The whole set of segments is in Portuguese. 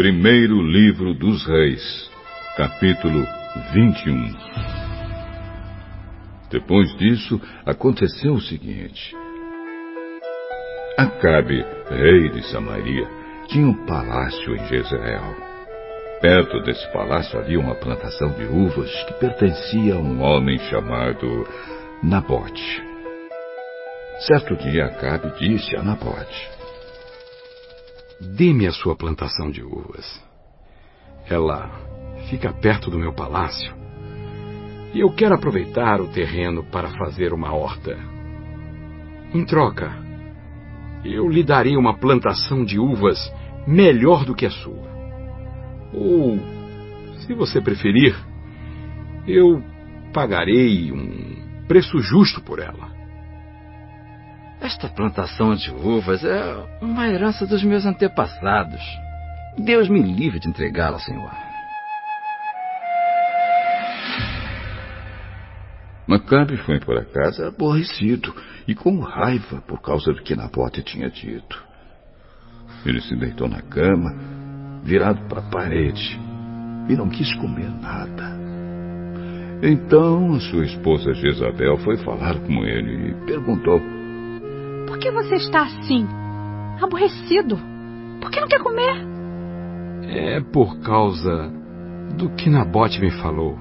Primeiro Livro dos Reis, capítulo 21 Depois disso, aconteceu o seguinte. Acabe, rei de Samaria, tinha um palácio em Jezreel. Perto desse palácio havia uma plantação de uvas que pertencia a um homem chamado Nabote. Certo dia, Acabe disse a Nabote: Dê-me a sua plantação de uvas. Ela fica perto do meu palácio. E eu quero aproveitar o terreno para fazer uma horta. Em troca, eu lhe darei uma plantação de uvas melhor do que a sua. Ou, se você preferir, eu pagarei um preço justo por ela. Esta plantação de uvas é uma herança dos meus antepassados. Deus me livre de entregá-la, Senhor. Macabe foi para casa aborrecido e com raiva por causa do que Nabote tinha dito. Ele se deitou na cama, virado para a parede, e não quis comer nada. Então sua esposa Jezabel foi falar com ele e perguntou: Por que você está assim? Aborrecido? Por que não quer comer? É por causa do que Nabote me falou.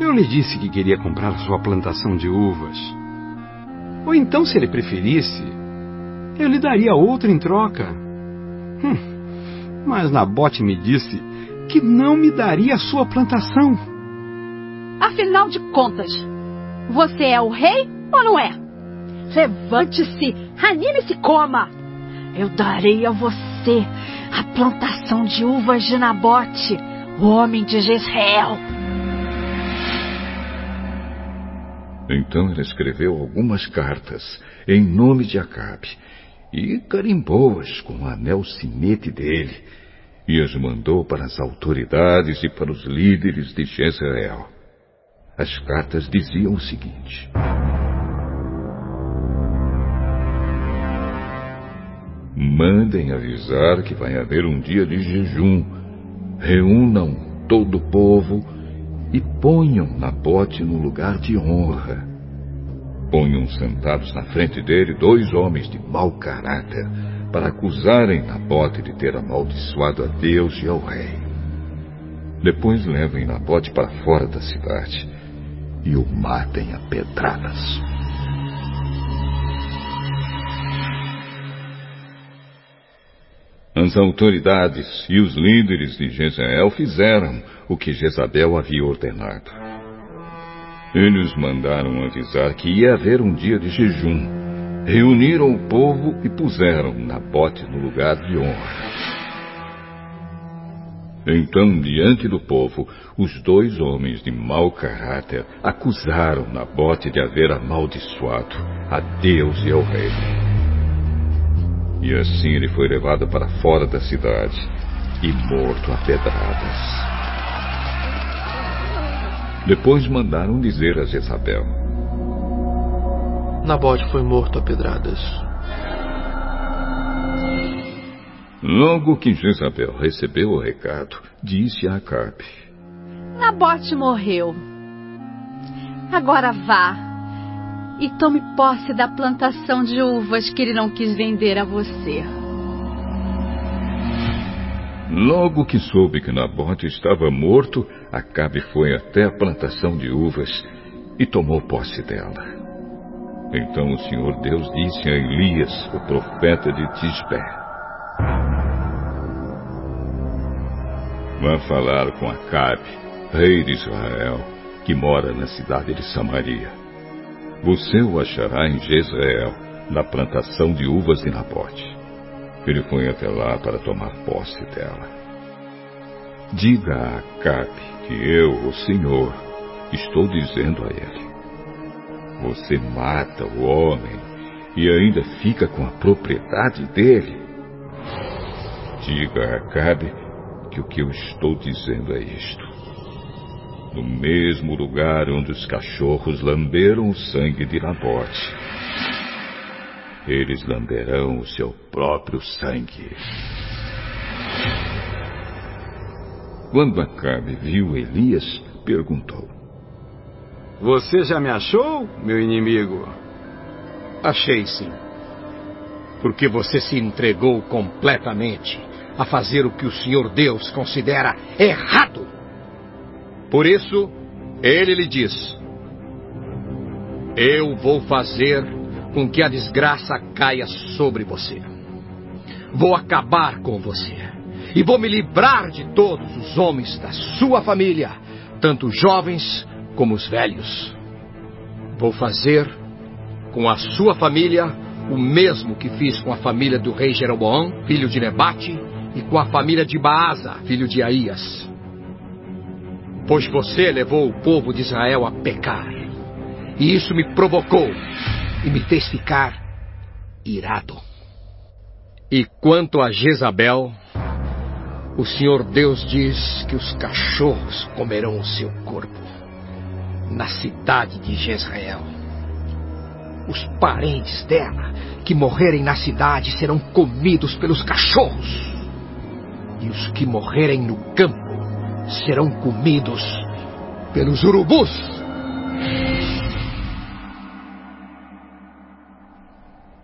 Eu lhe disse que queria comprar sua plantação de uvas. Ou então, se ele preferisse, eu lhe daria outra em troca. Hum, mas Nabote me disse que não me daria a sua plantação. Afinal de contas, você é o rei ou não é? Levante-se, anime-se coma. Eu darei a você a plantação de uvas de Nabote, o homem de Jezreel. Então ele escreveu algumas cartas em nome de Acabe e carimbou-as com o anel sinete dele e as mandou para as autoridades e para os líderes de Jezreel. As cartas diziam o seguinte: Mandem avisar que vai haver um dia de jejum. Reúnam todo o povo e ponham Nabote no lugar de honra. Ponham sentados na frente dele dois homens de mau caráter para acusarem Nabote de ter amaldiçoado a Deus e ao rei. Depois levem Nabote para fora da cidade e o matem a pedradas. As autoridades e os líderes de Jezreel fizeram o que Jezabel havia ordenado. Eles mandaram avisar que ia haver um dia de jejum. Reuniram o povo e puseram Nabote no lugar de honra. Então, diante do povo, os dois homens de mau caráter acusaram Nabote de haver amaldiçoado a Deus e ao rei. E assim ele foi levado para fora da cidade e morto a pedradas. Depois mandaram dizer a Jezabel: Nabote foi morto a pedradas. Logo que Jezabel recebeu o recado, disse a Acabe: Nabote morreu. Agora vá e tome posse da plantação de uvas que ele não quis vender a você. Logo que soube que Nabote estava morto, Acabe foi até a plantação de uvas e tomou posse dela. Então o Senhor Deus disse a Elias, o profeta de Tisbé: Vá falar com Acabe, rei de Israel, que mora na cidade de Samaria. Você o achará em Jezreel, na plantação de uvas de Nabote. Ele foi até lá para tomar posse dela. Diga a Acabe que eu, o Senhor, estou dizendo a ele: Você mata o homem e ainda fica com a propriedade dele. Diga a Acabe que o que eu estou dizendo é isto. No mesmo lugar onde os cachorros lamberam o sangue de Nabote, eles lamberão o seu próprio sangue. Quando Acabe viu Elias, perguntou: Você já me achou, meu inimigo? Achei sim. Porque você se entregou completamente a fazer o que o Senhor Deus considera errado. Por isso, ele lhe diz: Eu vou fazer com que a desgraça caia sobre você. Vou acabar com você. E vou me livrar de todos os homens da sua família, tanto jovens como os velhos. Vou fazer com a sua família o mesmo que fiz com a família do rei Jeroboão, filho de Nebate, e com a família de Baasa, filho de Aías. Pois você levou o povo de Israel a pecar. E isso me provocou e me fez ficar irado. E quanto a Jezabel, o Senhor Deus diz que os cachorros comerão o seu corpo na cidade de Jezreel. Os parentes dela que morrerem na cidade serão comidos pelos cachorros. E os que morrerem no campo serão comidos pelos urubus.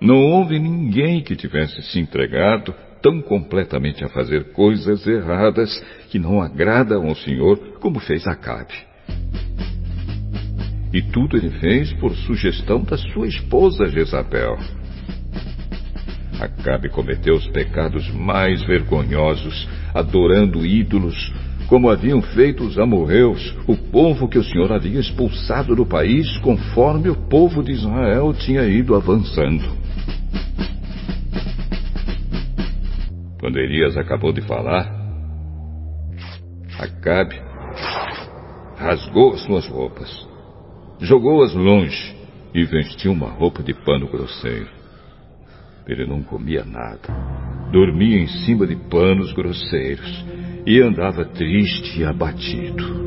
Não houve ninguém que tivesse se entregado tão completamente a fazer coisas erradas que não agradam ao Senhor como fez Acabe. E tudo ele fez por sugestão da sua esposa Jezabel. Acabe cometeu os pecados mais vergonhosos, adorando ídolos, como haviam feito os amorreus, o povo que o Senhor havia expulsado do país, conforme o povo de Israel tinha ido avançando. Quando Elias acabou de falar, Acabe rasgou as suas roupas, jogou-as longe e vestiu uma roupa de pano grosseiro. Ele não comia nada, dormia em cima de panos grosseiros e andava triste e abatido.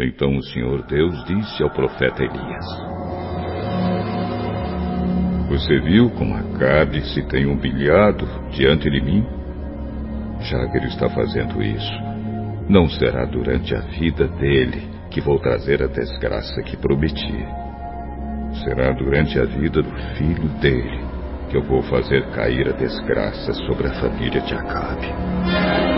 Então o Senhor Deus disse ao profeta Elias: você viu como Acabe se tem humilhado diante de mim? Já que ele está fazendo isso, não será durante a vida dele que vou trazer a desgraça que prometi. Será durante a vida do filho dele que eu vou fazer cair a desgraça sobre a família de Acabe.